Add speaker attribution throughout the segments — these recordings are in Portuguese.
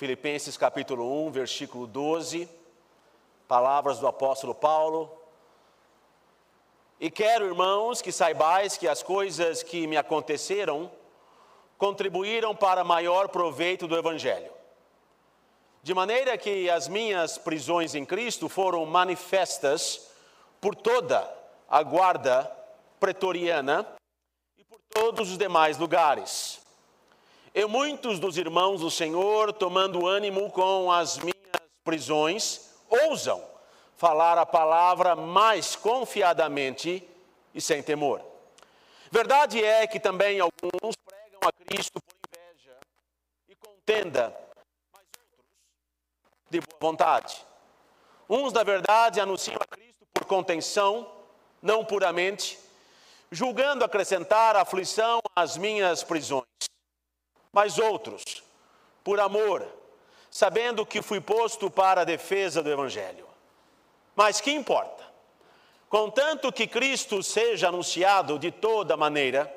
Speaker 1: Filipenses capítulo 1, versículo 12, palavras do apóstolo Paulo. E quero, irmãos, que saibais que as coisas que me aconteceram contribuíram para maior proveito do Evangelho. De maneira que as minhas prisões em Cristo foram manifestas por toda a guarda pretoriana e por todos os demais lugares. E muitos dos irmãos do Senhor, tomando ânimo com as minhas prisões, ousam falar a palavra mais confiadamente e sem temor. Verdade é que também alguns pregam a Cristo por inveja e contenda, mas outros de boa vontade. Uns, na verdade, anunciam a Cristo por contenção, não puramente, julgando acrescentar aflição às minhas prisões. Mas outros, por amor, sabendo que fui posto para a defesa do Evangelho. Mas que importa? Contanto que Cristo seja anunciado de toda maneira,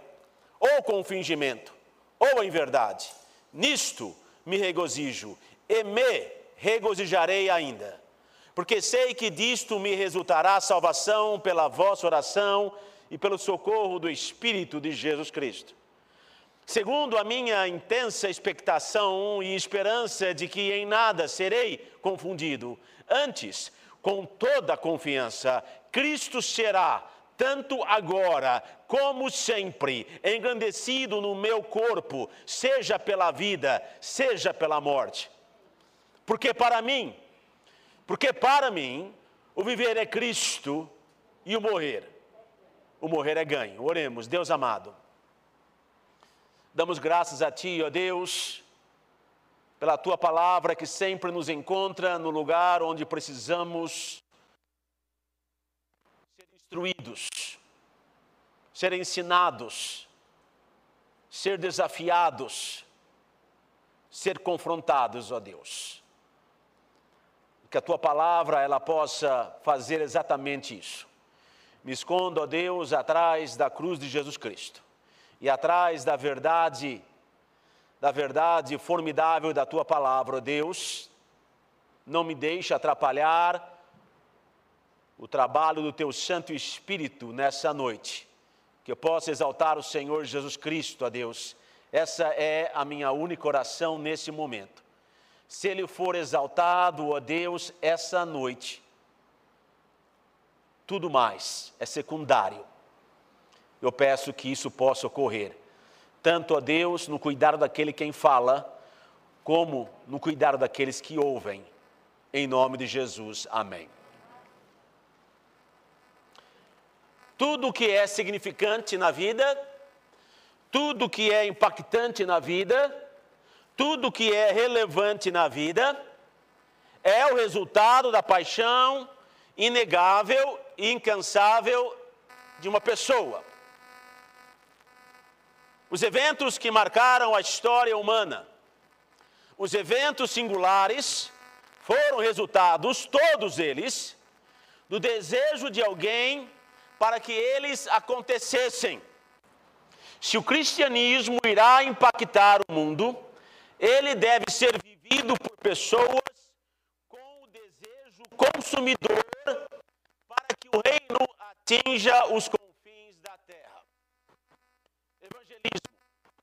Speaker 1: ou com fingimento, ou em verdade, nisto me regozijo e me regozijarei ainda, porque sei que disto me resultará salvação pela vossa oração e pelo socorro do Espírito de Jesus Cristo. Segundo a minha intensa expectação e esperança de que em nada serei confundido, antes, com toda confiança, Cristo será, tanto agora como sempre, engrandecido no meu corpo, seja pela vida, seja pela morte. Porque para mim, porque para mim, o viver é Cristo e o morrer. O morrer é ganho. Oremos, Deus amado. Damos graças a Ti, ó Deus, pela Tua palavra que sempre nos encontra no lugar onde precisamos ser instruídos, ser ensinados, ser desafiados, ser confrontados, ó Deus. Que a Tua palavra ela possa fazer exatamente isso. Me escondo, ó Deus, atrás da cruz de Jesus Cristo e atrás da verdade, da verdade formidável da tua palavra, Deus, não me deixe atrapalhar o trabalho do teu Santo Espírito nessa noite. Que eu possa exaltar o Senhor Jesus Cristo, a Deus. Essa é a minha única oração nesse momento. Se Ele for exaltado, ó Deus, essa noite, tudo mais é secundário eu peço que isso possa ocorrer, tanto a Deus no cuidado daquele quem fala, como no cuidado daqueles que ouvem. Em nome de Jesus, amém. Tudo que é significante na vida, tudo que é impactante na vida, tudo que é relevante na vida, é o resultado da paixão inegável e incansável de uma pessoa. Os eventos que marcaram a história humana, os eventos singulares, foram resultados, todos eles, do desejo de alguém para que eles acontecessem. Se o cristianismo irá impactar o mundo, ele deve ser vivido por pessoas com o desejo consumidor para que o reino atinja os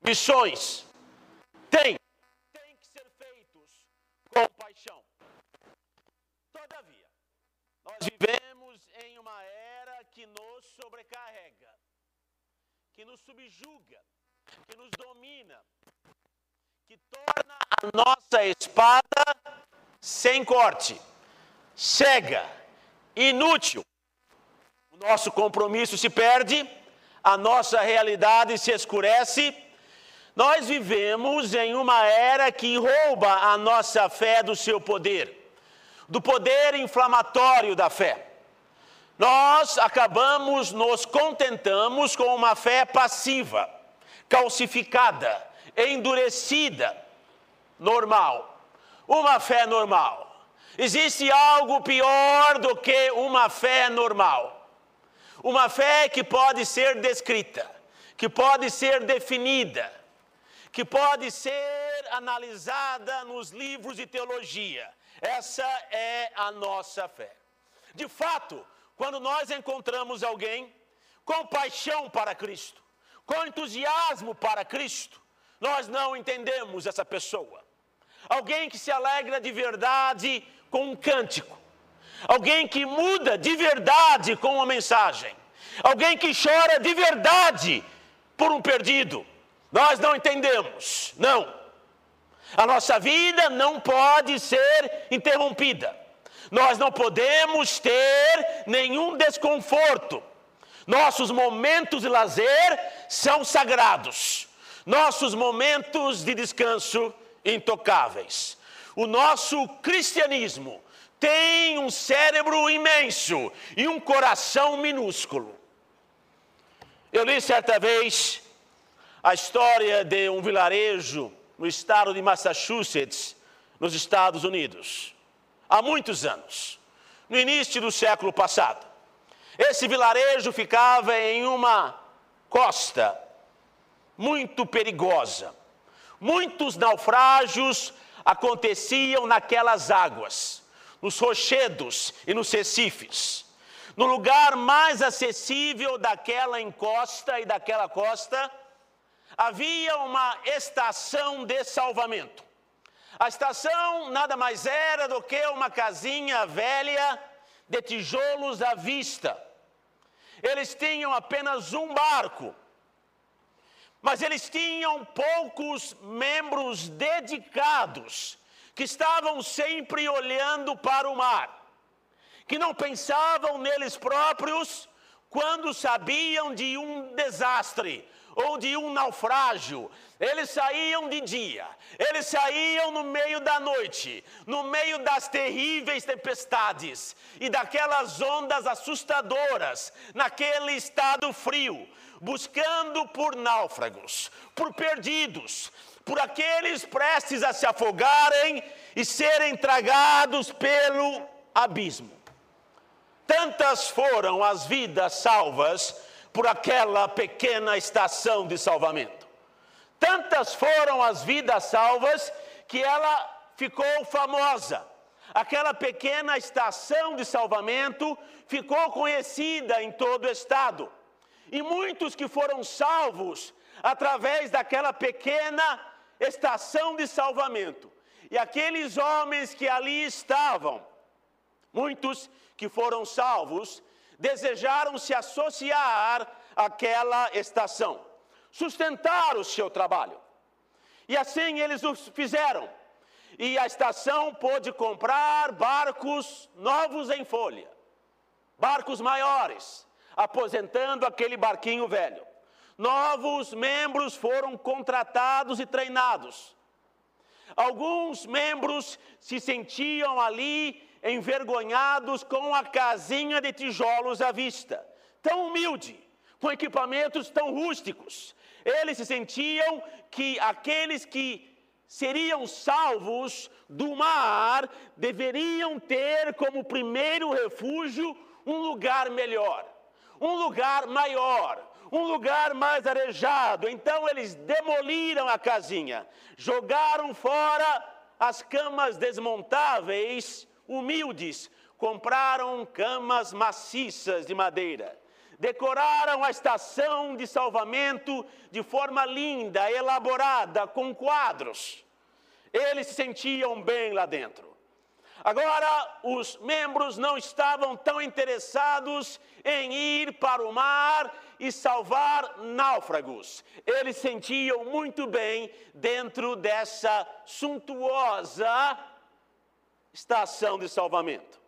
Speaker 1: missões têm, têm que ser feitos com paixão. Todavia, nós vivemos em uma era que nos sobrecarrega, que nos subjuga, que nos domina, que torna a nossa espada sem corte, cega, inútil. O nosso compromisso se perde, a nossa realidade se escurece nós vivemos em uma era que rouba a nossa fé do seu poder, do poder inflamatório da fé. Nós acabamos nos contentamos com uma fé passiva, calcificada, endurecida, normal. Uma fé normal. Existe algo pior do que uma fé normal. Uma fé que pode ser descrita, que pode ser definida, que pode ser analisada nos livros de teologia. Essa é a nossa fé. De fato, quando nós encontramos alguém com paixão para Cristo, com entusiasmo para Cristo, nós não entendemos essa pessoa. Alguém que se alegra de verdade com um cântico, alguém que muda de verdade com uma mensagem, alguém que chora de verdade por um perdido. Nós não entendemos, não. A nossa vida não pode ser interrompida. Nós não podemos ter nenhum desconforto. Nossos momentos de lazer são sagrados. Nossos momentos de descanso intocáveis. O nosso cristianismo tem um cérebro imenso e um coração minúsculo. Eu li certa vez a história de um vilarejo no estado de Massachusetts, nos Estados Unidos, há muitos anos, no início do século passado. Esse vilarejo ficava em uma costa muito perigosa. Muitos naufrágios aconteciam naquelas águas, nos rochedos e nos recifes. No lugar mais acessível daquela encosta e daquela costa, havia uma estação de salvamento. A estação nada mais era do que uma casinha velha de tijolos à vista. Eles tinham apenas um barco, mas eles tinham poucos membros dedicados que estavam sempre olhando para o mar, que não pensavam neles próprios quando sabiam de um desastre, ou de um naufrágio. Eles saíam de dia, eles saíam no meio da noite, no meio das terríveis tempestades e daquelas ondas assustadoras, naquele estado frio, buscando por náufragos, por perdidos, por aqueles prestes a se afogarem e serem tragados pelo abismo. Tantas foram as vidas salvas por aquela pequena estação de salvamento. Tantas foram as vidas salvas que ela ficou famosa. Aquela pequena estação de salvamento ficou conhecida em todo o estado. E muitos que foram salvos através daquela pequena estação de salvamento. E aqueles homens que ali estavam, muitos que foram salvos, desejaram se associar àquela estação, sustentar o seu trabalho. E assim eles o fizeram. E a estação pôde comprar barcos novos em folha, barcos maiores, aposentando aquele barquinho velho. Novos membros foram contratados e treinados. Alguns membros se sentiam ali envergonhados com a casinha de tijolos à vista, tão humilde, com equipamentos tão rústicos. Eles se sentiam que aqueles que seriam salvos do mar deveriam ter como primeiro refúgio um lugar melhor, um lugar maior, um lugar mais arejado. Então eles demoliram a casinha, jogaram fora as camas desmontáveis humildes, compraram camas maciças de madeira, decoraram a estação de salvamento de forma linda, elaborada, com quadros. Eles se sentiam bem lá dentro. Agora, os membros não estavam tão interessados em ir para o mar e salvar náufragos. Eles sentiam muito bem dentro dessa suntuosa estação de salvamento.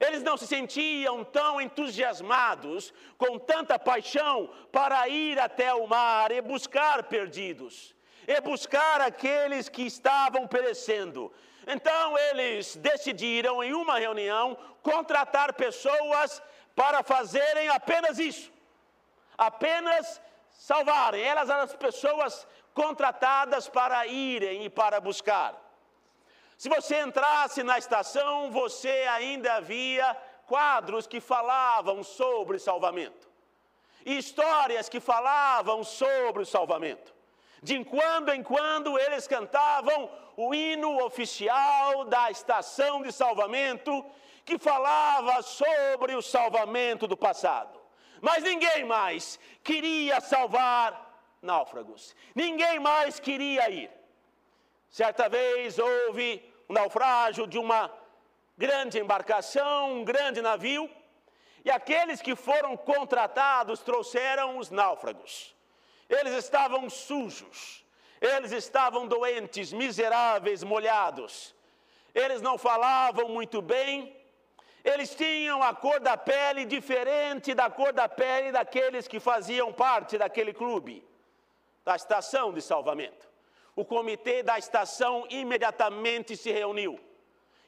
Speaker 1: Eles não se sentiam tão entusiasmados, com tanta paixão, para ir até o mar e buscar perdidos, e buscar aqueles que estavam perecendo. Então eles decidiram, em uma reunião, contratar pessoas para fazerem apenas isso, apenas salvarem. Elas eram as pessoas contratadas para irem e para buscar. Se você entrasse na estação, você ainda via quadros que falavam sobre salvamento, histórias que falavam sobre o salvamento. De quando em quando eles cantavam o hino oficial da estação de salvamento, que falava sobre o salvamento do passado. Mas ninguém mais queria salvar náufragos, ninguém mais queria ir. Certa vez houve um naufrágio de uma grande embarcação, um grande navio, e aqueles que foram contratados trouxeram os náufragos. Eles estavam sujos, eles estavam doentes, miseráveis, molhados. Eles não falavam muito bem, eles tinham a cor da pele diferente da cor da pele daqueles que faziam parte daquele clube, da estação de salvamento. O comitê da estação imediatamente se reuniu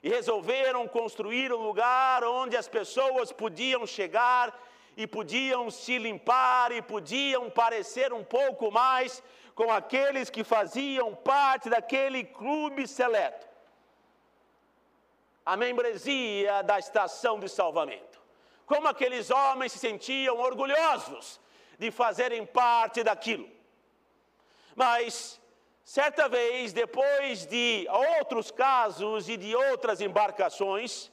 Speaker 1: e resolveram construir um lugar onde as pessoas podiam chegar e podiam se limpar e podiam parecer um pouco mais com aqueles que faziam parte daquele clube seleto. A membresia da estação de salvamento. Como aqueles homens se sentiam orgulhosos de fazerem parte daquilo. Mas Certa vez, depois de outros casos e de outras embarcações,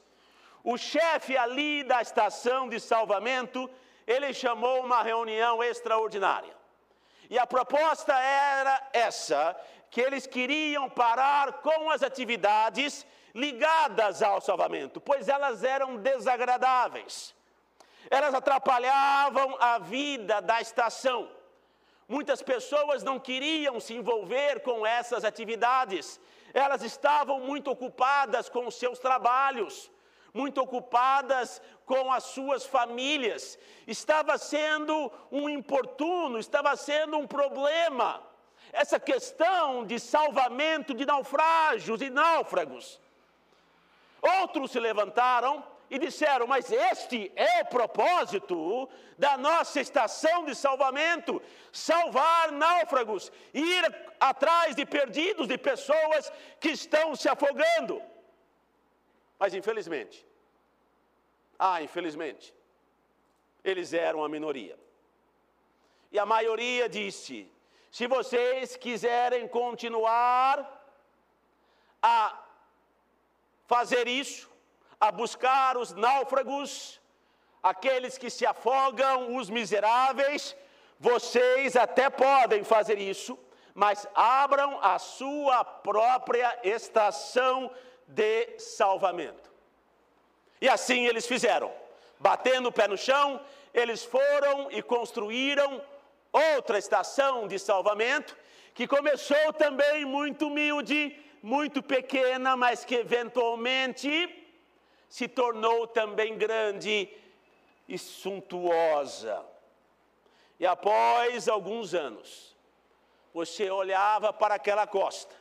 Speaker 1: o chefe ali da estação de salvamento, ele chamou uma reunião extraordinária. E a proposta era essa, que eles queriam parar com as atividades ligadas ao salvamento, pois elas eram desagradáveis. Elas atrapalhavam a vida da estação. Muitas pessoas não queriam se envolver com essas atividades, elas estavam muito ocupadas com os seus trabalhos, muito ocupadas com as suas famílias. Estava sendo um importuno, estava sendo um problema. Essa questão de salvamento de naufrágios e náufragos. Outros se levantaram e disseram: Mas este é o propósito da nossa estação de salvamento salvar náufragos, ir atrás de perdidos, de pessoas que estão se afogando. Mas infelizmente, ah, infelizmente, eles eram a minoria. E a maioria disse: se vocês quiserem continuar a fazer isso, a buscar os náufragos, aqueles que se afogam, os miseráveis. Vocês até podem fazer isso, mas abram a sua própria estação de salvamento. E assim eles fizeram. Batendo o pé no chão, eles foram e construíram outra estação de salvamento, que começou também muito humilde, muito pequena, mas que eventualmente se tornou também grande e suntuosa. E após alguns anos, você olhava para aquela costa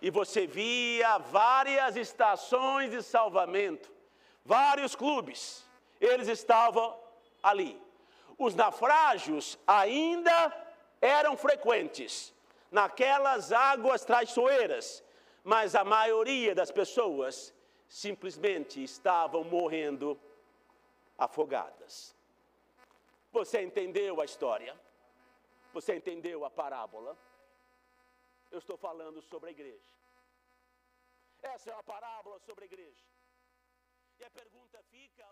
Speaker 1: e você via várias estações de salvamento, vários clubes, eles estavam ali. Os naufrágios ainda eram frequentes naquelas águas traiçoeiras, mas a maioria das pessoas simplesmente estavam morrendo afogadas. Você entendeu a história? Você entendeu a parábola? Eu estou falando sobre a igreja. Essa é uma parábola sobre a igreja. E a pergunta fica: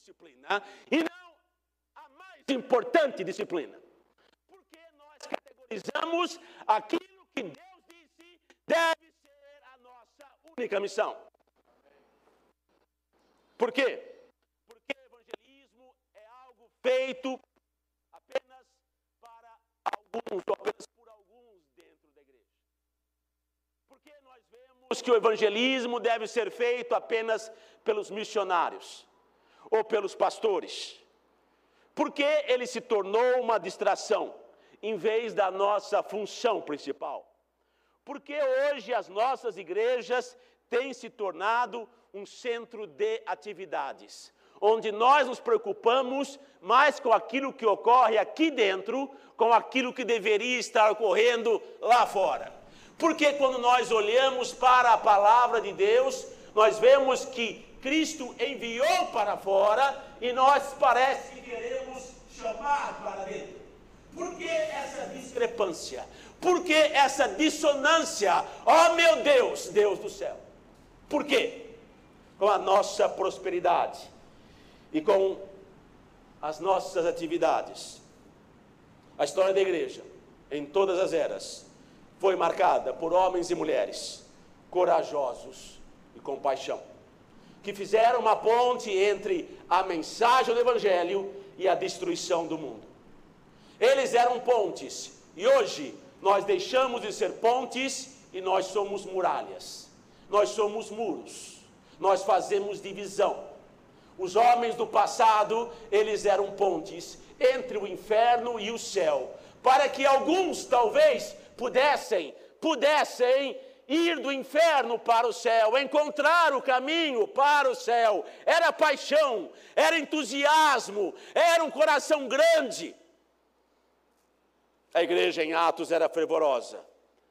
Speaker 1: disciplina e não a mais importante disciplina. Porque nós categorizamos aquilo que Deus disse deve ser a nossa única missão. Por quê? Porque evangelismo é algo feito apenas para alguns, ou apenas vemos que o evangelismo deve ser feito apenas pelos missionários ou pelos pastores. Porque ele se tornou uma distração em vez da nossa função principal. Porque hoje as nossas igrejas têm se tornado um centro de atividades, onde nós nos preocupamos mais com aquilo que ocorre aqui dentro, com aquilo que deveria estar ocorrendo lá fora. Porque quando nós olhamos para a palavra de Deus, nós vemos que Cristo enviou para fora e nós parece que queremos chamar para dentro. Por que essa discrepância? Por que essa dissonância? Oh meu Deus, Deus do céu. Por quê? Com a nossa prosperidade e com as nossas atividades. A história da igreja, em todas as eras, foi marcada por homens e mulheres corajosos e com paixão, que fizeram uma ponte entre a mensagem do Evangelho e a destruição do mundo. Eles eram pontes, e hoje nós deixamos de ser pontes e nós somos muralhas, nós somos muros, nós fazemos divisão. Os homens do passado, eles eram pontes entre o inferno e o céu, para que alguns talvez pudessem, pudessem ir do inferno para o céu, encontrar o caminho para o céu. Era paixão, era entusiasmo, era um coração grande. A igreja em Atos era fervorosa,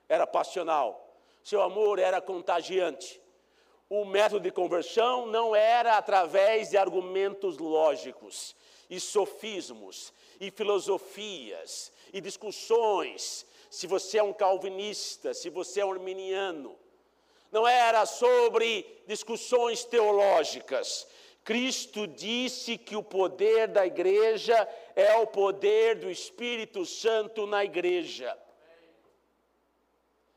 Speaker 1: era passional, seu amor era contagiante. O método de conversão não era através de argumentos lógicos, e sofismos, e filosofias, e discussões. Se você é um calvinista, se você é um arminiano, não era sobre discussões teológicas. Cristo disse que o poder da igreja é o poder do Espírito Santo na igreja.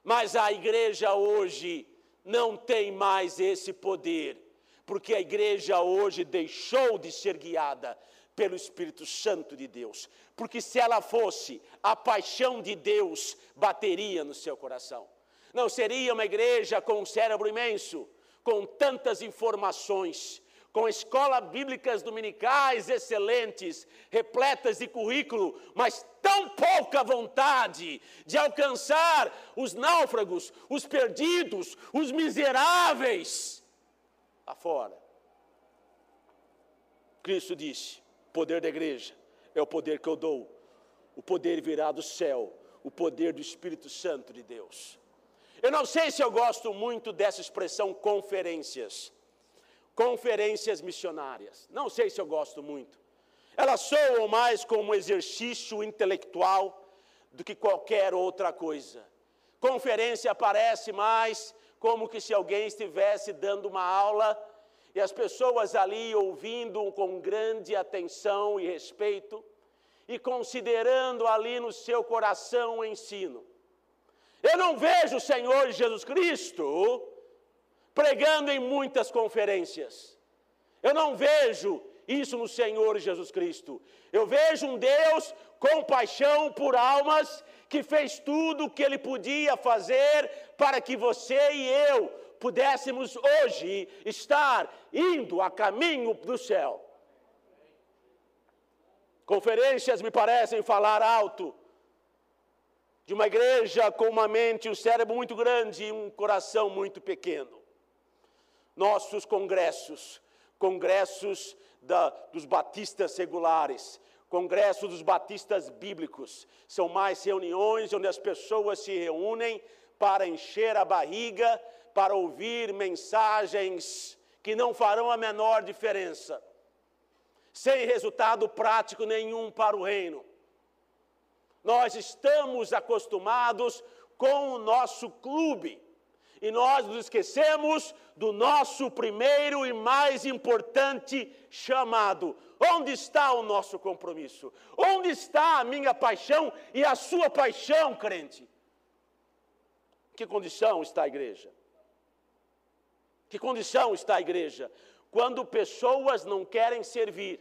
Speaker 1: Mas a igreja hoje não tem mais esse poder, porque a igreja hoje deixou de ser guiada pelo Espírito Santo de Deus. Porque se ela fosse, a paixão de Deus bateria no seu coração. Não seria uma igreja com um cérebro imenso, com tantas informações, com escolas bíblicas dominicais excelentes, repletas de currículo, mas tão pouca vontade de alcançar os náufragos, os perdidos, os miseráveis lá fora. Cristo disse: poder da igreja é o poder que eu dou, o poder virá do céu, o poder do Espírito Santo de Deus. Eu não sei se eu gosto muito dessa expressão conferências conferências missionárias. Não sei se eu gosto muito. Elas soam mais como um exercício intelectual do que qualquer outra coisa. Conferência parece mais como que se alguém estivesse dando uma aula e as pessoas ali ouvindo com grande atenção e respeito e considerando ali no seu coração o ensino. Eu não vejo o Senhor Jesus Cristo pregando em muitas conferências. Eu não vejo isso no Senhor Jesus Cristo. Eu vejo um Deus com paixão por almas que fez tudo o que ele podia fazer para que você e eu pudéssemos hoje estar indo a caminho do céu. Conferências me parecem falar alto de uma igreja com uma mente e um cérebro muito grande e um coração muito pequeno nossos congressos, congressos da, dos batistas regulares, congressos dos batistas bíblicos, são mais reuniões onde as pessoas se reúnem para encher a barriga, para ouvir mensagens que não farão a menor diferença, sem resultado prático nenhum para o reino. Nós estamos acostumados com o nosso clube, e nós nos esquecemos do nosso primeiro e mais importante chamado. Onde está o nosso compromisso? Onde está a minha paixão e a sua paixão, crente? Que condição está a igreja? Que condição está a igreja? Quando pessoas não querem servir,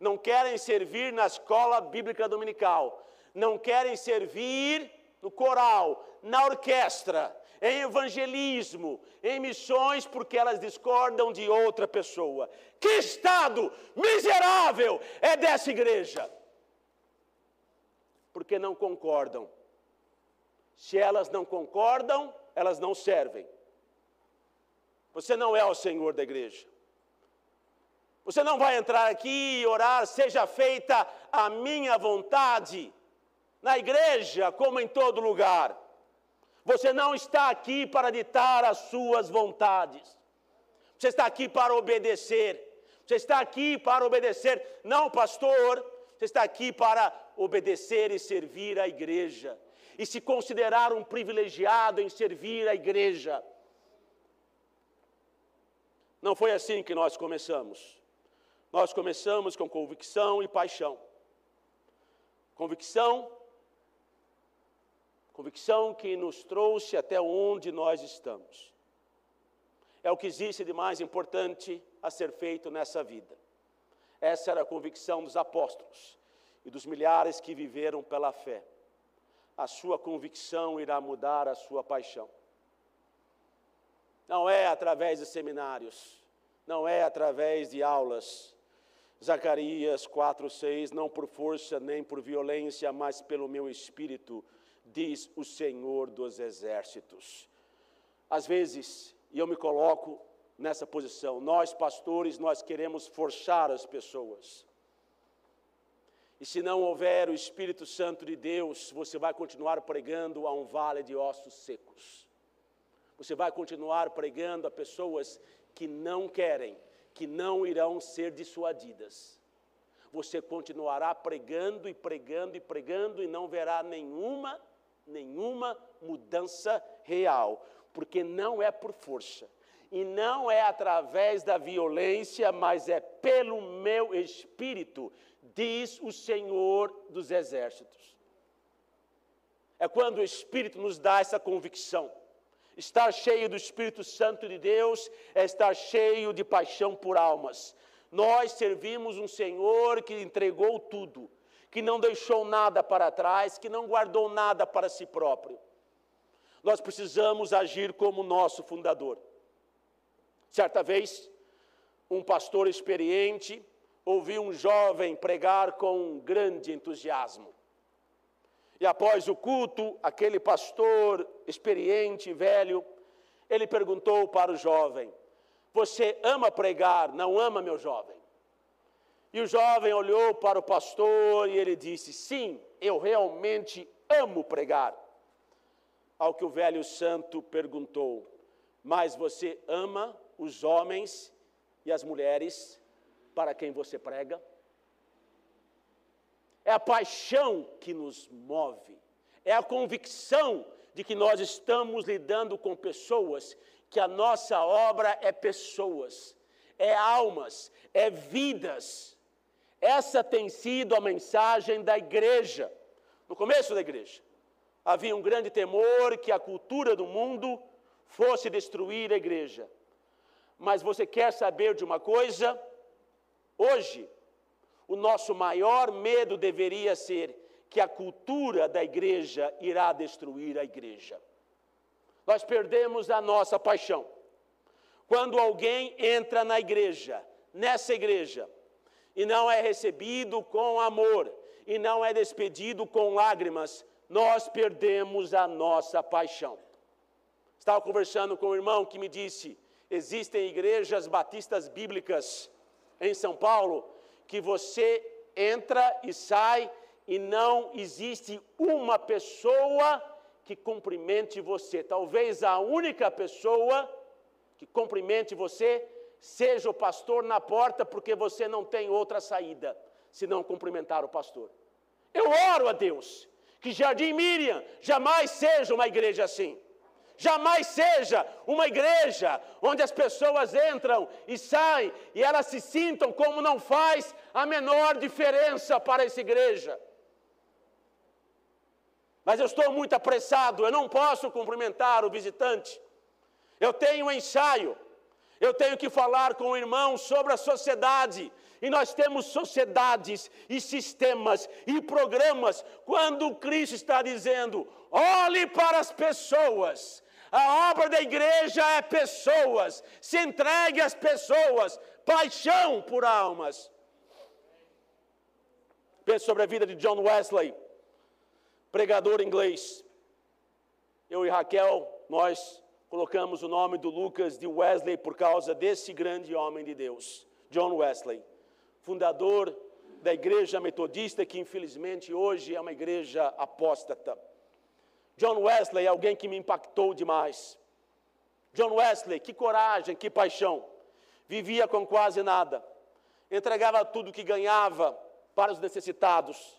Speaker 1: não querem servir na escola bíblica dominical, não querem servir no coral, na orquestra, em evangelismo, em missões, porque elas discordam de outra pessoa. Que estado miserável é dessa igreja? Porque não concordam. Se elas não concordam, elas não servem. Você não é o Senhor da igreja. Você não vai entrar aqui e orar, seja feita a minha vontade, na igreja como em todo lugar. Você não está aqui para ditar as suas vontades. Você está aqui para obedecer. Você está aqui para obedecer, não, pastor. Você está aqui para obedecer e servir a igreja. E se considerar um privilegiado em servir a igreja. Não foi assim que nós começamos. Nós começamos com convicção e paixão. Convicção, convicção que nos trouxe até onde nós estamos. É o que existe de mais importante a ser feito nessa vida. Essa era a convicção dos apóstolos e dos milhares que viveram pela fé. A sua convicção irá mudar a sua paixão. Não é através de seminários, não é através de aulas, Zacarias 4:6 Não por força nem por violência, mas pelo meu espírito, diz o Senhor dos exércitos. Às vezes, e eu me coloco nessa posição, nós pastores, nós queremos forçar as pessoas. E se não houver o Espírito Santo de Deus, você vai continuar pregando a um vale de ossos secos. Você vai continuar pregando a pessoas que não querem que não irão ser dissuadidas. Você continuará pregando e pregando e pregando e não verá nenhuma, nenhuma mudança real, porque não é por força. E não é através da violência, mas é pelo meu espírito, diz o Senhor dos Exércitos. É quando o Espírito nos dá essa convicção. Estar cheio do Espírito Santo de Deus é estar cheio de paixão por almas. Nós servimos um Senhor que entregou tudo, que não deixou nada para trás, que não guardou nada para si próprio. Nós precisamos agir como nosso fundador. Certa vez, um pastor experiente ouviu um jovem pregar com grande entusiasmo. E após o culto, aquele pastor experiente, velho, ele perguntou para o jovem: Você ama pregar, não ama, meu jovem? E o jovem olhou para o pastor e ele disse: Sim, eu realmente amo pregar. Ao que o velho santo perguntou: Mas você ama os homens e as mulheres para quem você prega? É a paixão que nos move, é a convicção de que nós estamos lidando com pessoas, que a nossa obra é pessoas, é almas, é vidas. Essa tem sido a mensagem da igreja. No começo da igreja, havia um grande temor que a cultura do mundo fosse destruir a igreja. Mas você quer saber de uma coisa? Hoje, o nosso maior medo deveria ser que a cultura da igreja irá destruir a igreja. Nós perdemos a nossa paixão. Quando alguém entra na igreja, nessa igreja, e não é recebido com amor, e não é despedido com lágrimas, nós perdemos a nossa paixão. Estava conversando com um irmão que me disse: existem igrejas batistas bíblicas em São Paulo que você entra e sai e não existe uma pessoa que cumprimente você. Talvez a única pessoa que cumprimente você seja o pastor na porta, porque você não tem outra saída se não cumprimentar o pastor. Eu oro a Deus que Jardim Miriam jamais seja uma igreja assim. Jamais seja uma igreja onde as pessoas entram e saem e elas se sintam como não faz a menor diferença para essa igreja. Mas eu estou muito apressado, eu não posso cumprimentar o visitante. Eu tenho um ensaio, eu tenho que falar com o irmão sobre a sociedade. E nós temos sociedades e sistemas e programas. Quando Cristo está dizendo: olhe para as pessoas, a obra da igreja é pessoas, se entregue às pessoas, paixão por almas. Pense sobre a vida de John Wesley, pregador inglês. Eu e Raquel, nós colocamos o nome do Lucas de Wesley por causa desse grande homem de Deus. John Wesley, fundador da igreja metodista, que infelizmente hoje é uma igreja apóstata. John Wesley é alguém que me impactou demais. John Wesley, que coragem, que paixão. Vivia com quase nada, entregava tudo que ganhava para os necessitados.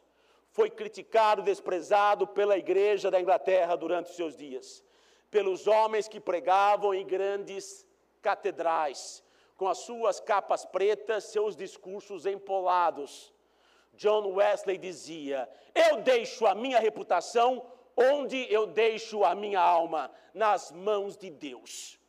Speaker 1: Foi criticado, desprezado pela igreja da Inglaterra durante seus dias, pelos homens que pregavam em grandes catedrais, com as suas capas pretas, seus discursos empolados. John Wesley dizia: Eu deixo a minha reputação onde eu deixo a minha alma, nas mãos de Deus.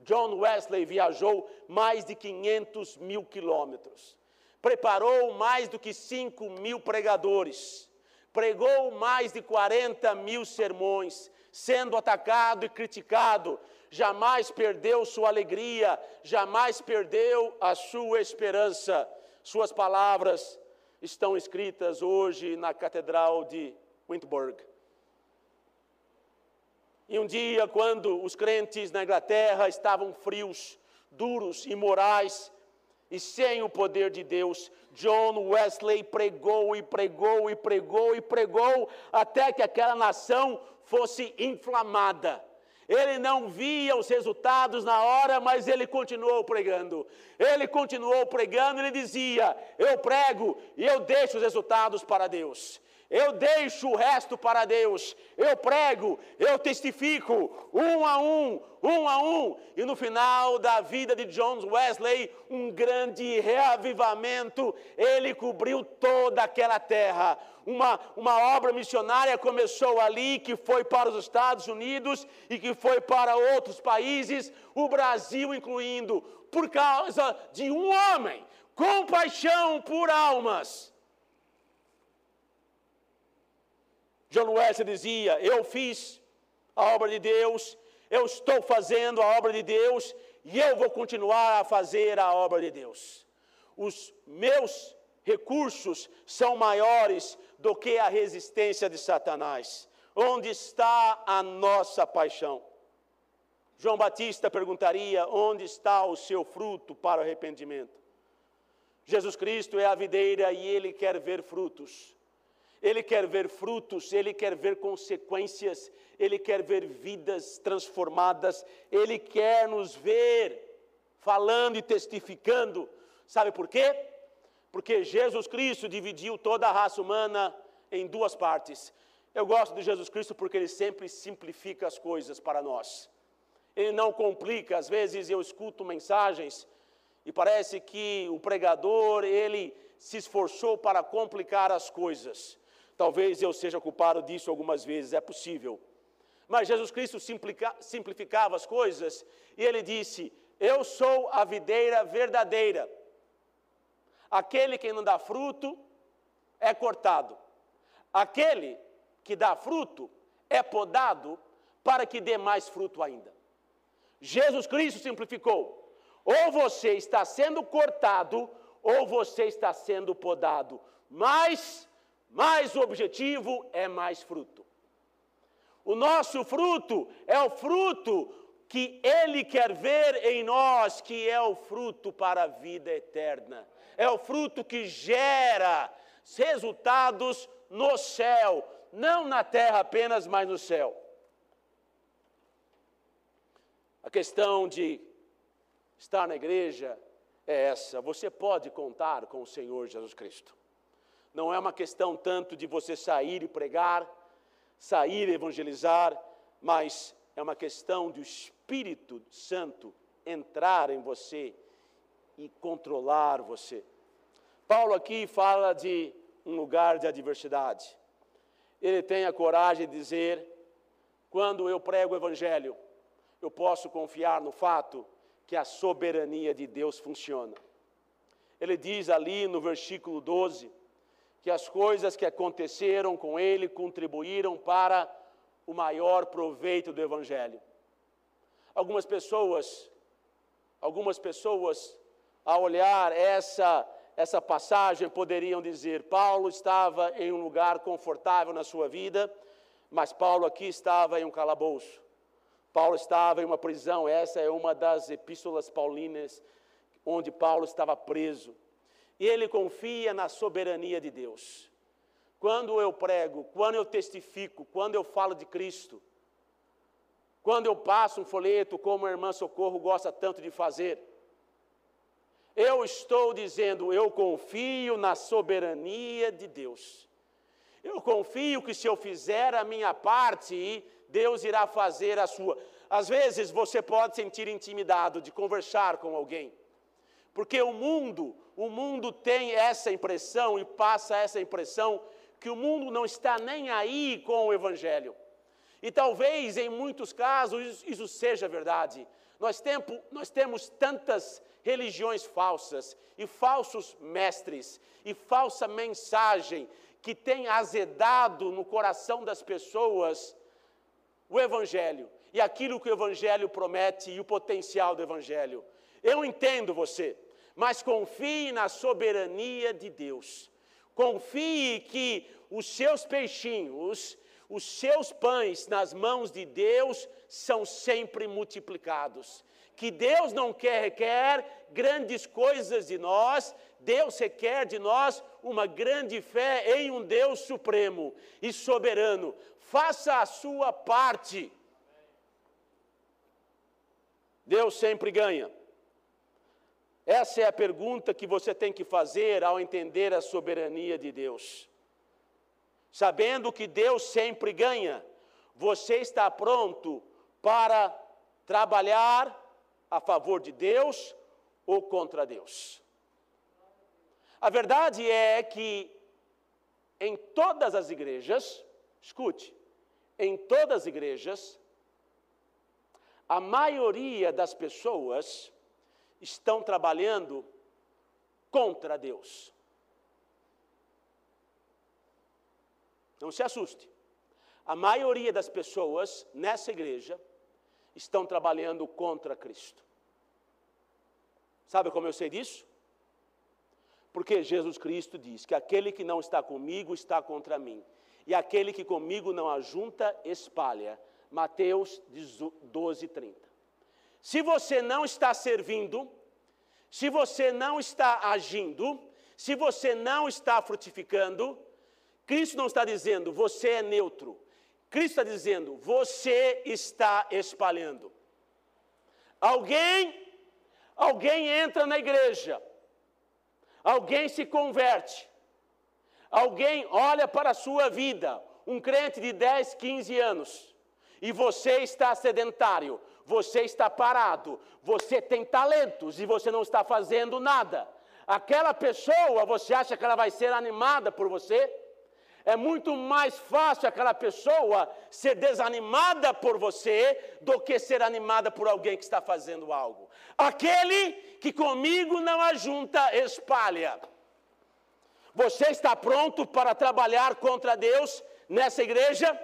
Speaker 1: John Wesley viajou mais de 500 mil quilômetros, preparou mais do que 5 mil pregadores, pregou mais de 40 mil sermões, sendo atacado e criticado, jamais perdeu sua alegria, jamais perdeu a sua esperança. Suas palavras estão escritas hoje na Catedral de Wittenberg. E um dia, quando os crentes na Inglaterra estavam frios, duros, imorais e sem o poder de Deus, John Wesley pregou e pregou e pregou e pregou até que aquela nação fosse inflamada ele não via os resultados na hora, mas ele continuou pregando. Ele continuou pregando, ele dizia: Eu prego e eu deixo os resultados para Deus. Eu deixo o resto para Deus. Eu prego, eu testifico, um a um, um a um. E no final da vida de John Wesley, um grande reavivamento, ele cobriu toda aquela terra. Uma, uma obra missionária começou ali, que foi para os Estados Unidos e que foi para outros países, o Brasil incluindo, por causa de um homem com paixão por almas John Wesley dizia: Eu fiz a obra de Deus, eu estou fazendo a obra de Deus e eu vou continuar a fazer a obra de Deus. Os meus recursos são maiores do que a resistência de Satanás. Onde está a nossa paixão? João Batista perguntaria: onde está o seu fruto para o arrependimento? Jesus Cristo é a videira e ele quer ver frutos. Ele quer ver frutos, ele quer ver consequências, ele quer ver vidas transformadas, ele quer nos ver falando e testificando. Sabe por quê? Porque Jesus Cristo dividiu toda a raça humana em duas partes. Eu gosto de Jesus Cristo porque ele sempre simplifica as coisas para nós. Ele não complica, às vezes eu escuto mensagens e parece que o pregador, ele se esforçou para complicar as coisas. Talvez eu seja culpado disso algumas vezes, é possível. Mas Jesus Cristo simplificava as coisas e ele disse: Eu sou a videira verdadeira. Aquele que não dá fruto é cortado. Aquele que dá fruto é podado para que dê mais fruto ainda. Jesus Cristo simplificou. Ou você está sendo cortado, ou você está sendo podado. Mas mais o objetivo é mais fruto. O nosso fruto é o fruto que Ele quer ver em nós, que é o fruto para a vida eterna. É o fruto que gera resultados no céu, não na terra apenas, mas no céu. A questão de estar na igreja é essa: você pode contar com o Senhor Jesus Cristo. Não é uma questão tanto de você sair e pregar, sair e evangelizar, mas é uma questão do Espírito Santo entrar em você e controlar você. Paulo aqui fala de um lugar de adversidade. Ele tem a coragem de dizer: quando eu prego o Evangelho, eu posso confiar no fato que a soberania de Deus funciona. Ele diz ali no versículo 12: que as coisas que aconteceram com ele contribuíram para o maior proveito do evangelho. Algumas pessoas, algumas pessoas ao olhar essa essa passagem poderiam dizer: Paulo estava em um lugar confortável na sua vida, mas Paulo aqui estava em um calabouço. Paulo estava em uma prisão. Essa é uma das epístolas paulinas
Speaker 2: onde Paulo estava preso. E ele confia na soberania de Deus. Quando eu prego, quando eu testifico, quando eu falo de Cristo, quando eu passo um folheto, como a irmã Socorro gosta tanto de fazer, eu estou dizendo, eu confio na soberania de Deus. Eu confio que se eu fizer a minha parte, Deus irá fazer a sua. Às vezes você pode sentir intimidado de conversar com alguém. Porque o mundo, o mundo tem essa impressão e passa essa impressão que o mundo não está nem aí com o evangelho. E talvez em muitos casos isso seja verdade. Nós, tempo, nós temos tantas religiões falsas e falsos mestres e falsa mensagem que tem azedado no coração das pessoas o Evangelho e aquilo que o Evangelho promete e o potencial do Evangelho. Eu entendo você, mas confie na soberania de Deus. Confie que os seus peixinhos, os seus pães nas mãos de Deus são sempre multiplicados. Que Deus não quer, requer grandes coisas de nós, Deus requer de nós uma grande fé em um Deus supremo e soberano. Faça a sua parte. Deus sempre ganha. Essa é a pergunta que você tem que fazer ao entender a soberania de Deus. Sabendo que Deus sempre ganha, você está pronto para trabalhar a favor de Deus ou contra Deus? A verdade é que em todas as igrejas, escute, em todas as igrejas, a maioria das pessoas estão trabalhando contra Deus. Não se assuste. A maioria das pessoas nessa igreja estão trabalhando contra Cristo. Sabe como eu sei disso? Porque Jesus Cristo diz que aquele que não está comigo está contra mim, e aquele que comigo não ajunta, espalha. Mateus 12, 30. Se você não está servindo, se você não está agindo, se você não está frutificando, Cristo não está dizendo você é neutro. Cristo está dizendo você está espalhando. Alguém, alguém entra na igreja, alguém se converte, alguém olha para a sua vida, um crente de 10, 15 anos, e você está sedentário, você está parado, você tem talentos e você não está fazendo nada. Aquela pessoa, você acha que ela vai ser animada por você? É muito mais fácil aquela pessoa ser desanimada por você do que ser animada por alguém que está fazendo algo. Aquele que comigo não ajunta, espalha. Você está pronto para trabalhar contra Deus nessa igreja?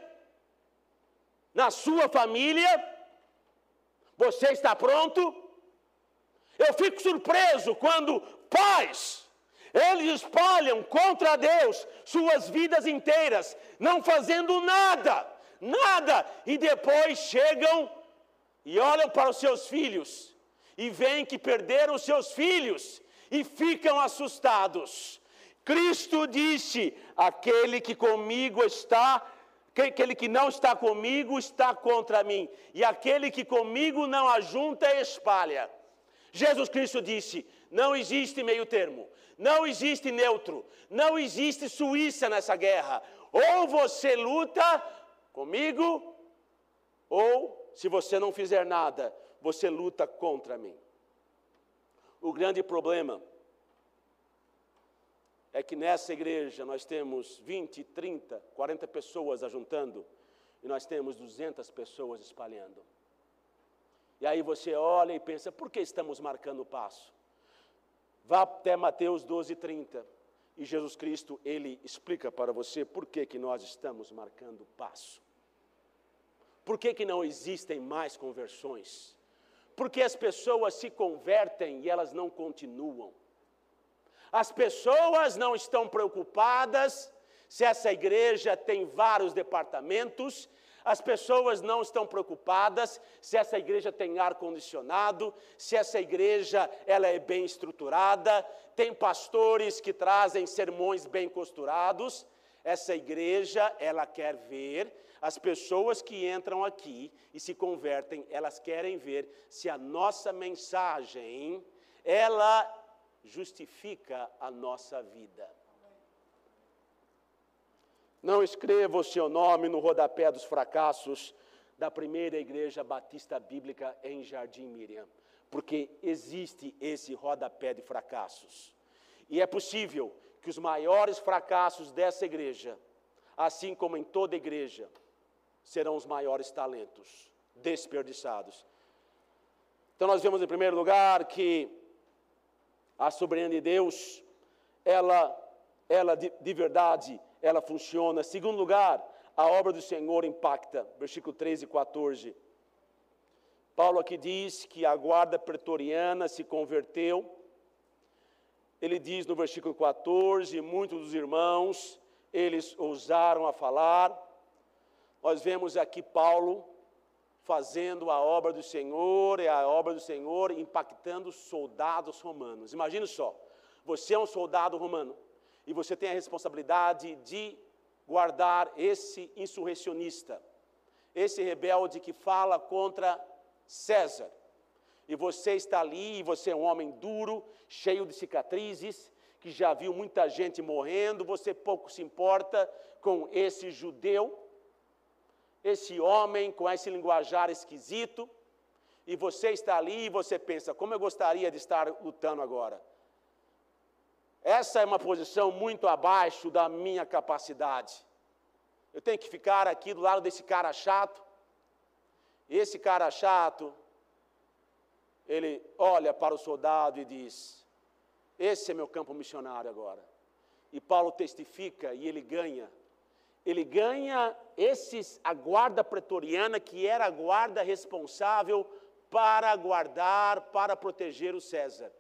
Speaker 2: Na sua família? Você está pronto? Eu fico surpreso quando pais eles espalham contra Deus suas vidas inteiras, não fazendo nada, nada, e depois chegam e olham para os seus filhos e veem que perderam os seus filhos e ficam assustados. Cristo disse: aquele que comigo está, aquele que não está comigo está contra mim, e aquele que comigo não ajunta espalha. Jesus Cristo disse: não existe meio termo. Não existe neutro, não existe Suíça nessa guerra. Ou você luta comigo, ou se você não fizer nada, você luta contra mim. O grande problema é que nessa igreja nós temos 20, 30, 40 pessoas ajuntando e nós temos 200 pessoas espalhando. E aí você olha e pensa, por que estamos marcando o passo? Vá até Mateus 12, 30. E Jesus Cristo, ele explica para você por que, que nós estamos marcando passo. Por que, que não existem mais conversões? Porque as pessoas se convertem e elas não continuam. As pessoas não estão preocupadas se essa igreja tem vários departamentos, As pessoas não estão preocupadas se essa igreja tem ar condicionado, se essa igreja ela é bem estruturada, tem pastores que trazem sermões bem costurados. Essa igreja, ela quer ver as pessoas que entram aqui e se convertem, elas querem ver se a nossa mensagem ela justifica a nossa vida. Não escreva o seu nome no rodapé dos fracassos da primeira igreja batista bíblica em Jardim Miriam, porque existe esse rodapé de fracassos. E é possível que os maiores fracassos dessa igreja, assim como em toda igreja, serão os maiores talentos desperdiçados. Então nós vemos em primeiro lugar que a soberania de Deus, ela, ela de, de verdade ela funciona. Segundo lugar, a obra do Senhor impacta. Versículo 13 e 14. Paulo aqui diz que a guarda pretoriana se converteu. Ele diz no versículo 14: muitos dos irmãos, eles ousaram a falar. Nós vemos aqui Paulo fazendo a obra do Senhor e a obra do Senhor impactando soldados romanos. Imagine só, você é um soldado romano e você tem a responsabilidade de guardar esse insurrecionista, esse rebelde que fala contra César. E você está ali, e você é um homem duro, cheio de cicatrizes, que já viu muita gente morrendo, você pouco se importa com esse judeu, esse homem com esse linguajar esquisito, e você está ali e você pensa: como eu gostaria de estar lutando agora? Essa é uma posição muito abaixo da minha capacidade. Eu tenho que ficar aqui do lado desse cara chato. Esse cara chato, ele olha para o soldado e diz: Esse é meu campo missionário agora. E Paulo testifica e ele ganha. Ele ganha esses, a guarda pretoriana, que era a guarda responsável para guardar, para proteger o César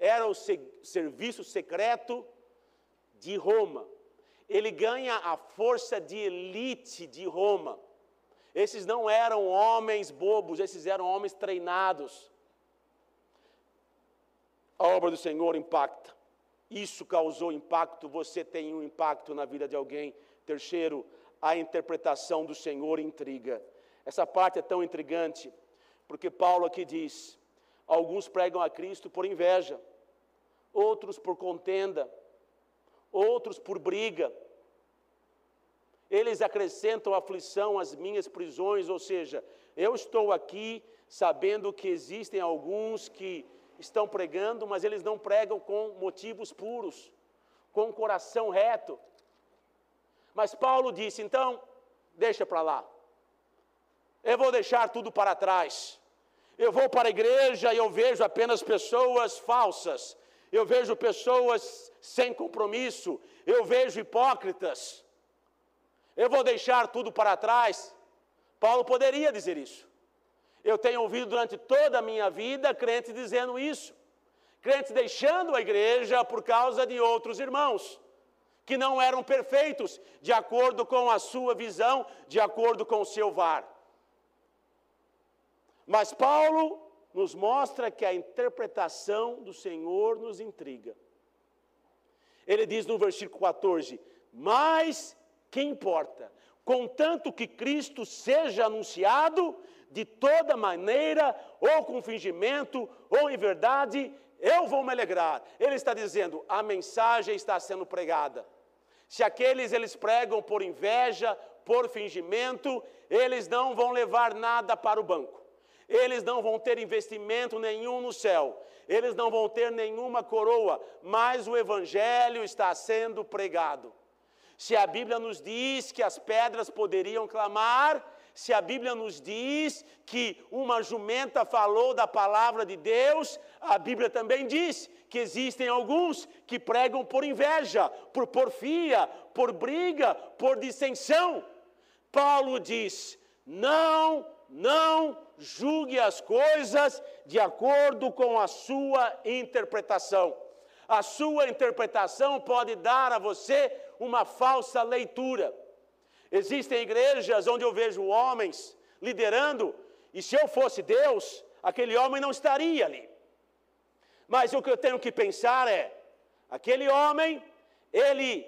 Speaker 2: era o serviço secreto de Roma. Ele ganha a força de elite de Roma. Esses não eram homens bobos, esses eram homens treinados. A obra do Senhor impacta. Isso causou impacto, você tem um impacto na vida de alguém. Terceiro, a interpretação do Senhor intriga. Essa parte é tão intrigante, porque Paulo aqui diz: alguns pregam a Cristo por inveja outros por contenda, outros por briga. Eles acrescentam aflição às minhas prisões, ou seja, eu estou aqui sabendo que existem alguns que estão pregando, mas eles não pregam com motivos puros, com o coração reto. Mas Paulo disse: então, deixa para lá. Eu vou deixar tudo para trás. Eu vou para a igreja e eu vejo apenas pessoas falsas, eu vejo pessoas sem compromisso, eu vejo hipócritas. Eu vou deixar tudo para trás. Paulo poderia dizer isso. Eu tenho ouvido durante toda a minha vida crentes dizendo isso. Crentes deixando a igreja por causa de outros irmãos que não eram perfeitos, de acordo com a sua visão, de acordo com o seu VAR. Mas Paulo nos mostra que a interpretação do Senhor nos intriga. Ele diz no versículo 14: Mas que importa? Contanto que Cristo seja anunciado de toda maneira, ou com fingimento, ou em verdade, eu vou me alegrar. Ele está dizendo: a mensagem está sendo pregada. Se aqueles eles pregam por inveja, por fingimento, eles não vão levar nada para o banco eles não vão ter investimento nenhum no céu, eles não vão ter nenhuma coroa, mas o Evangelho está sendo pregado. Se a Bíblia nos diz que as pedras poderiam clamar, se a Bíblia nos diz que uma jumenta falou da palavra de Deus, a Bíblia também diz que existem alguns que pregam por inveja, por porfia, por briga, por dissensão. Paulo diz: não, não julgue as coisas de acordo com a sua interpretação. A sua interpretação pode dar a você uma falsa leitura. Existem igrejas onde eu vejo homens liderando, e se eu fosse Deus, aquele homem não estaria ali. Mas o que eu tenho que pensar é: aquele homem, ele,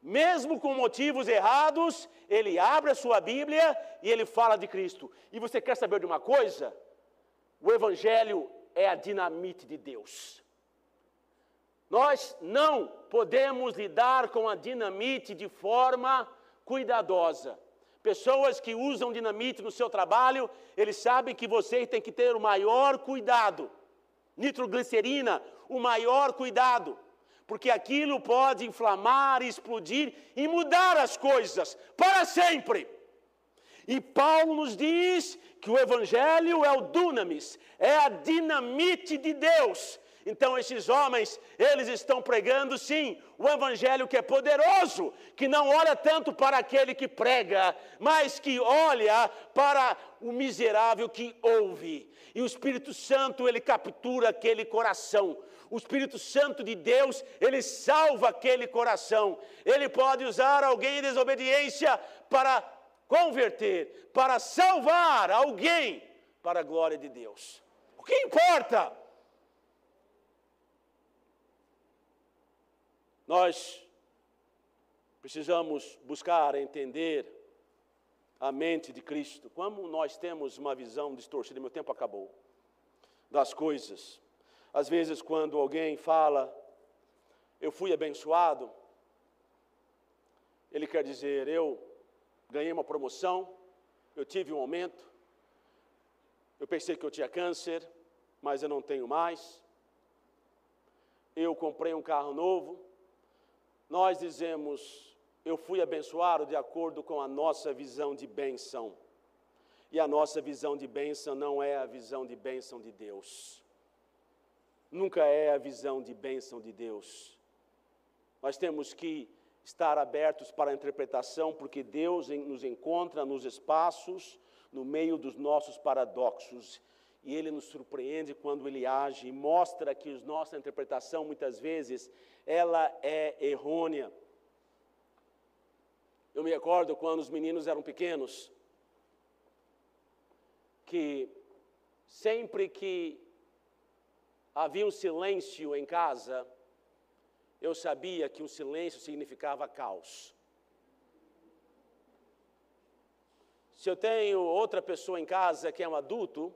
Speaker 2: mesmo com motivos errados, ele abre a sua Bíblia e ele fala de Cristo. E você quer saber de uma coisa? O Evangelho é a dinamite de Deus. Nós não podemos lidar com a dinamite de forma cuidadosa. Pessoas que usam dinamite no seu trabalho, eles sabem que você tem que ter o maior cuidado. Nitroglicerina, o maior cuidado. Porque aquilo pode inflamar, explodir e mudar as coisas para sempre. E Paulo nos diz que o Evangelho é o dunamis, é a dinamite de Deus então, esses homens, eles estão pregando, sim, o Evangelho que é poderoso, que não olha tanto para aquele que prega, mas que olha para o miserável que ouve. E o Espírito Santo, ele captura aquele coração. O Espírito Santo de Deus, ele salva aquele coração. Ele pode usar alguém em desobediência para converter, para salvar alguém para a glória de Deus. O que importa? Nós precisamos buscar entender a mente de Cristo. Como nós temos uma visão distorcida, meu tempo acabou, das coisas. Às vezes, quando alguém fala, eu fui abençoado, ele quer dizer, eu ganhei uma promoção, eu tive um aumento, eu pensei que eu tinha câncer, mas eu não tenho mais. Eu comprei um carro novo, nós dizemos, eu fui abençoado de acordo com a nossa visão de bênção. E a nossa visão de bênção não é a visão de bênção de Deus. Nunca é a visão de bênção de Deus. Nós temos que estar abertos para a interpretação, porque Deus nos encontra nos espaços, no meio dos nossos paradoxos e ele nos surpreende quando ele age e mostra que nossa interpretação muitas vezes ela é errônea. Eu me recordo quando os meninos eram pequenos que sempre que havia um silêncio em casa, eu sabia que o silêncio significava caos. Se eu tenho outra pessoa em casa que é um adulto,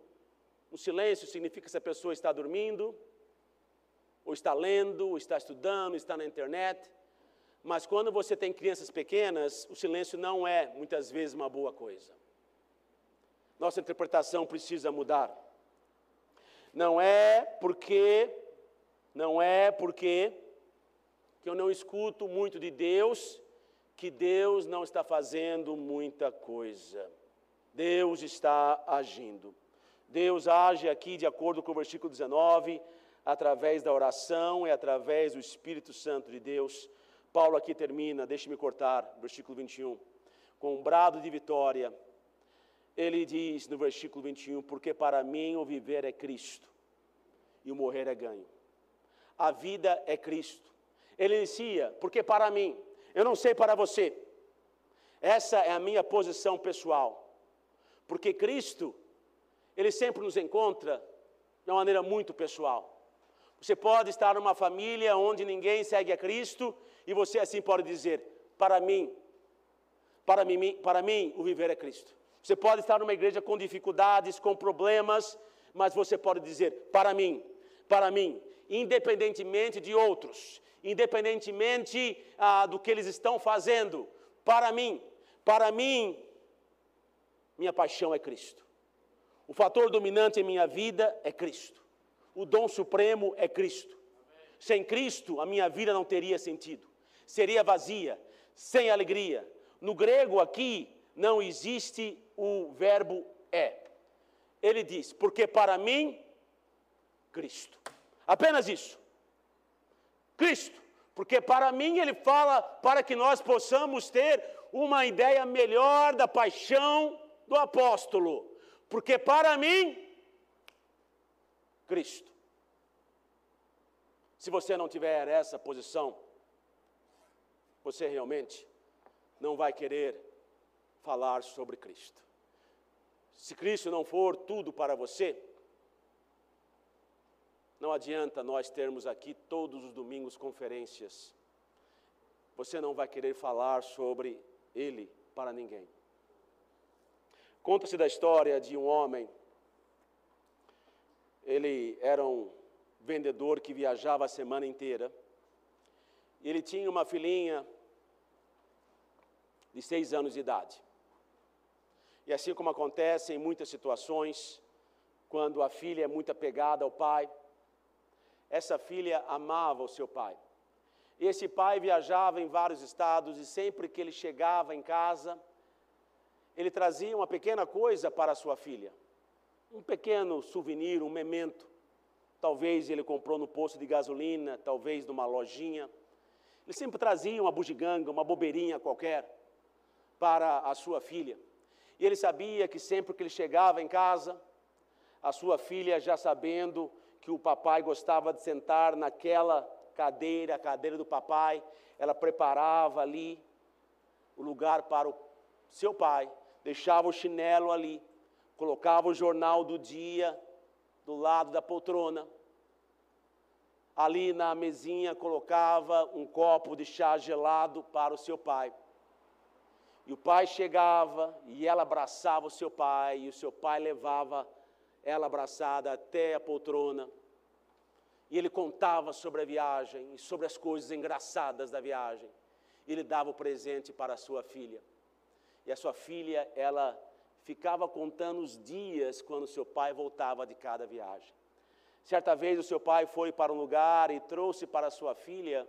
Speaker 2: o silêncio significa se a pessoa está dormindo, ou está lendo, ou está estudando, está na internet. Mas quando você tem crianças pequenas, o silêncio não é muitas vezes uma boa coisa. Nossa interpretação precisa mudar. Não é porque, não é porque que eu não escuto muito de Deus, que Deus não está fazendo muita coisa. Deus está agindo. Deus age aqui de acordo com o versículo 19, através da oração e através do Espírito Santo de Deus. Paulo aqui termina, deixe-me cortar, versículo 21, com um brado de vitória. Ele diz no versículo 21: Porque para mim o viver é Cristo e o morrer é ganho. A vida é Cristo. Ele inicia, porque para mim, eu não sei para você, essa é a minha posição pessoal, porque Cristo ele sempre nos encontra de uma maneira muito pessoal. Você pode estar numa família onde ninguém segue a Cristo e você assim pode dizer: para mim, para mim, para mim o viver é Cristo. Você pode estar numa igreja com dificuldades, com problemas, mas você pode dizer: para mim, para mim, independentemente de outros, independentemente ah, do que eles estão fazendo, para mim, para mim, minha paixão é Cristo. O fator dominante em minha vida é Cristo. O dom supremo é Cristo. Sem Cristo, a minha vida não teria sentido. Seria vazia, sem alegria. No grego aqui não existe o verbo é. Ele diz: porque para mim, Cristo. Apenas isso. Cristo. Porque para mim ele fala para que nós possamos ter uma ideia melhor da paixão do apóstolo porque para mim, Cristo. Se você não tiver essa posição, você realmente não vai querer falar sobre Cristo. Se Cristo não for tudo para você, não adianta nós termos aqui todos os domingos conferências. Você não vai querer falar sobre Ele para ninguém. Conta-se da história de um homem. Ele era um vendedor que viajava a semana inteira. Ele tinha uma filhinha de seis anos de idade. E assim como acontece em muitas situações, quando a filha é muito apegada ao pai, essa filha amava o seu pai. E esse pai viajava em vários estados e sempre que ele chegava em casa, ele trazia uma pequena coisa para a sua filha. Um pequeno souvenir, um memento. Talvez ele comprou no posto de gasolina, talvez numa lojinha. Ele sempre trazia uma bugiganga, uma bobeirinha qualquer para a sua filha. E ele sabia que sempre que ele chegava em casa, a sua filha, já sabendo que o papai gostava de sentar naquela cadeira, a cadeira do papai, ela preparava ali o lugar para o seu pai, deixava o chinelo ali, colocava o jornal do dia do lado da poltrona. Ali na mesinha colocava um copo de chá gelado para o seu pai. E o pai chegava e ela abraçava o seu pai, e o seu pai levava ela abraçada até a poltrona. E ele contava sobre a viagem e sobre as coisas engraçadas da viagem. Ele dava o presente para a sua filha. E a sua filha, ela ficava contando os dias quando seu pai voltava de cada viagem. Certa vez o seu pai foi para um lugar e trouxe para sua filha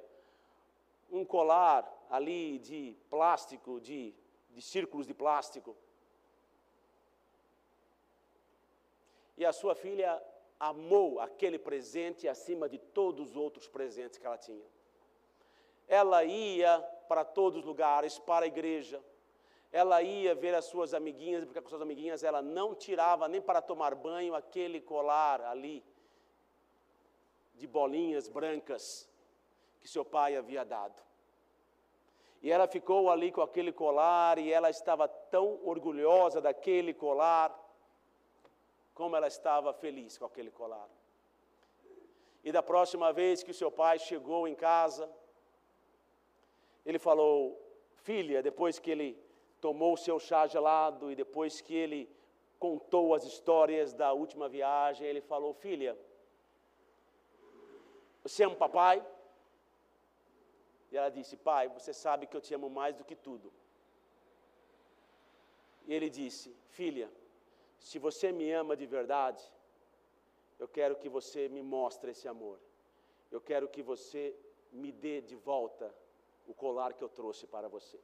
Speaker 2: um colar ali de plástico, de, de círculos de plástico. E a sua filha amou aquele presente acima de todos os outros presentes que ela tinha. Ela ia para todos os lugares, para a igreja. Ela ia ver as suas amiguinhas, porque com suas amiguinhas ela não tirava nem para tomar banho aquele colar ali de bolinhas brancas que seu pai havia dado. E ela ficou ali com aquele colar e ela estava tão orgulhosa daquele colar como ela estava feliz com aquele colar. E da próxima vez que o seu pai chegou em casa, ele falou: Filha, depois que ele tomou o seu chá gelado e depois que ele contou as histórias da última viagem, ele falou: Filha, você ama o papai? E ela disse: Pai, você sabe que eu te amo mais do que tudo. E ele disse: Filha, se você me ama de verdade, eu quero que você me mostre esse amor. Eu quero que você me dê de volta o colar que eu trouxe para você.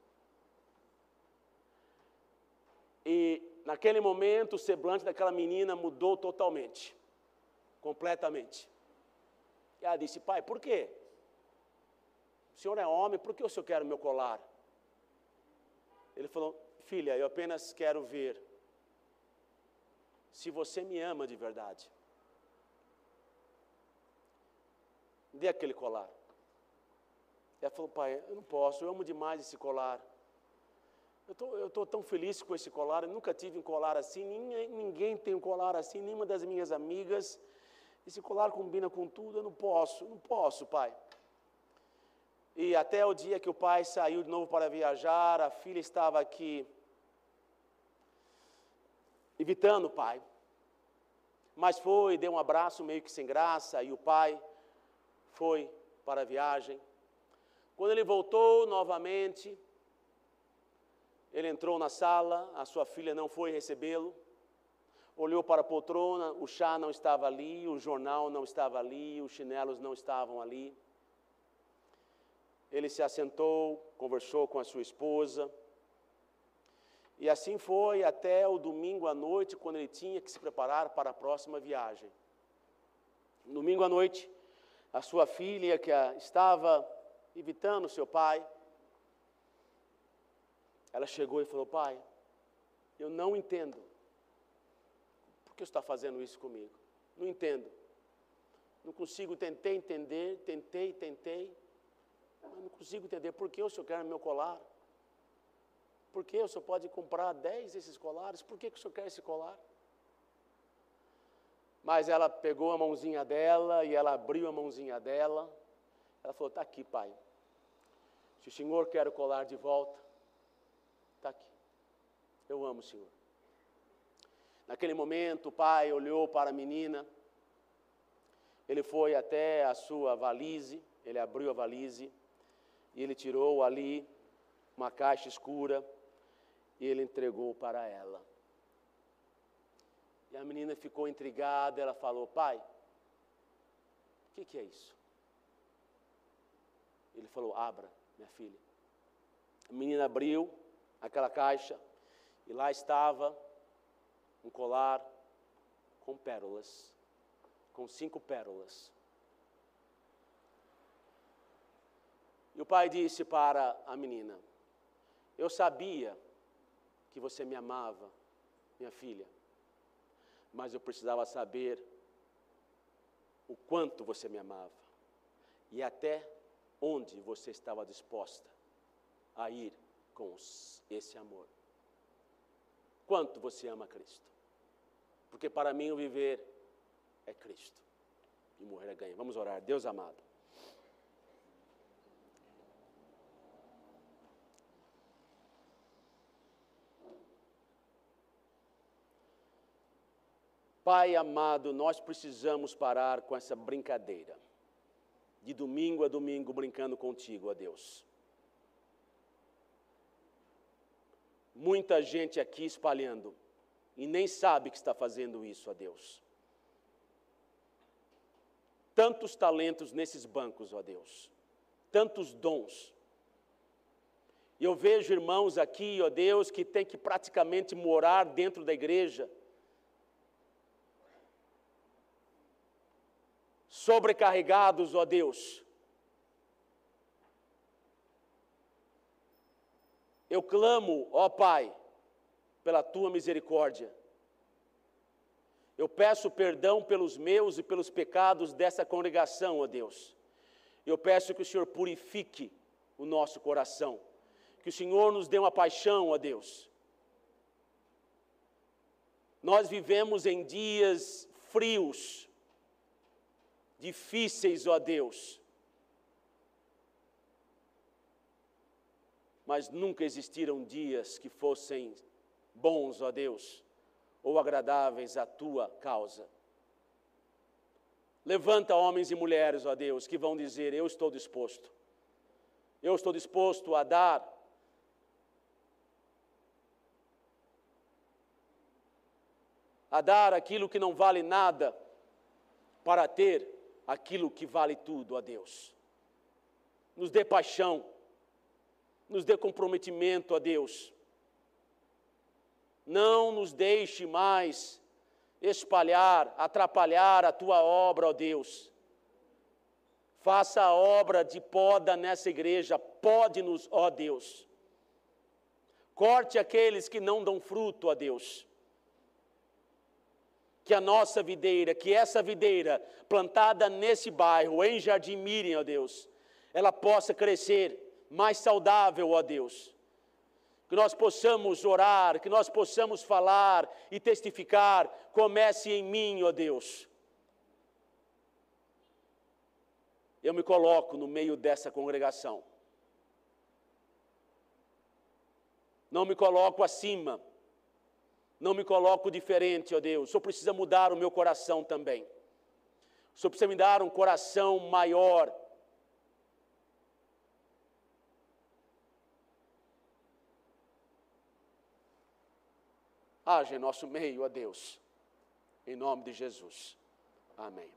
Speaker 2: E naquele momento o semblante daquela menina mudou totalmente, completamente. E ela disse: Pai, por quê? O senhor é homem, por que o senhor quer o meu colar? Ele falou: Filha, eu apenas quero ver se você me ama de verdade. Dê aquele colar. Ela falou, pai, eu não posso, eu amo demais esse colar. Eu estou tão feliz com esse colar, eu nunca tive um colar assim, ninguém, ninguém tem um colar assim, nenhuma das minhas amigas. Esse colar combina com tudo, eu não posso, não posso, pai. E até o dia que o pai saiu de novo para viajar, a filha estava aqui evitando o pai. Mas foi, deu um abraço meio que sem graça, e o pai foi para a viagem. Quando ele voltou novamente, ele entrou na sala, a sua filha não foi recebê-lo. Olhou para a poltrona, o chá não estava ali, o jornal não estava ali, os chinelos não estavam ali. Ele se assentou, conversou com a sua esposa. E assim foi até o domingo à noite, quando ele tinha que se preparar para a próxima viagem. Domingo à noite, a sua filha, que estava evitando seu pai, ela chegou e falou: Pai, eu não entendo. Por que você está fazendo isso comigo? Não entendo. Não consigo, tentei entender, tentei, tentei, mas não consigo entender por que o senhor quer meu colar. Por que o senhor pode comprar dez desses colares? Por que, que o senhor quer esse colar? Mas ela pegou a mãozinha dela e ela abriu a mãozinha dela. Ela falou: Está aqui, pai. Se o senhor quer o colar de volta, está aqui. Eu amo o senhor. Naquele momento, o pai olhou para a menina. Ele foi até a sua valise, ele abriu a valise e ele tirou ali uma caixa escura e ele entregou para ela. E a menina ficou intrigada, ela falou: Pai, o que, que é isso? Ele falou: Abra, minha filha. A menina abriu aquela caixa e lá estava um colar com pérolas, com cinco pérolas. E o pai disse para a menina: Eu sabia que você me amava, minha filha, mas eu precisava saber o quanto você me amava e até onde você estava disposta a ir com esse amor. Quanto você ama Cristo? Porque para mim o viver é Cristo e morrer é ganho. Vamos orar. Deus amado. Pai amado, nós precisamos parar com essa brincadeira. De domingo a domingo brincando contigo, ó Deus. Muita gente aqui espalhando e nem sabe que está fazendo isso, ó Deus. Tantos talentos nesses bancos, ó Deus. Tantos dons. E eu vejo irmãos aqui, ó Deus, que tem que praticamente morar dentro da igreja sobrecarregados, ó Deus. Eu clamo, ó Pai, pela tua misericórdia. Eu peço perdão pelos meus e pelos pecados dessa congregação, ó Deus. Eu peço que o Senhor purifique o nosso coração, que o Senhor nos dê uma paixão, ó Deus. Nós vivemos em dias frios, difíceis, ó Deus. Mas nunca existiram dias que fossem bons, ó Deus, ou agradáveis à tua causa. Levanta homens e mulheres, ó Deus, que vão dizer: Eu estou disposto. Eu estou disposto a dar a dar aquilo que não vale nada para ter aquilo que vale tudo a Deus. Nos dê paixão, nos dê comprometimento a Deus. Não nos deixe mais espalhar, atrapalhar a tua obra, ó Deus. Faça a obra de poda nessa igreja, pode-nos, ó Deus. Corte aqueles que não dão fruto, ó Deus que a nossa videira, que essa videira plantada nesse bairro, em Jardim Mirem, ó Deus, ela possa crescer mais saudável, ó Deus. Que nós possamos orar, que nós possamos falar e testificar, comece em mim, ó Deus. Eu me coloco no meio dessa congregação. Não me coloco acima, não me coloco diferente, ó Deus. O Senhor precisa mudar o meu coração também. O Senhor precisa me dar um coração maior. Haja em nosso meio, ó Deus. Em nome de Jesus. Amém.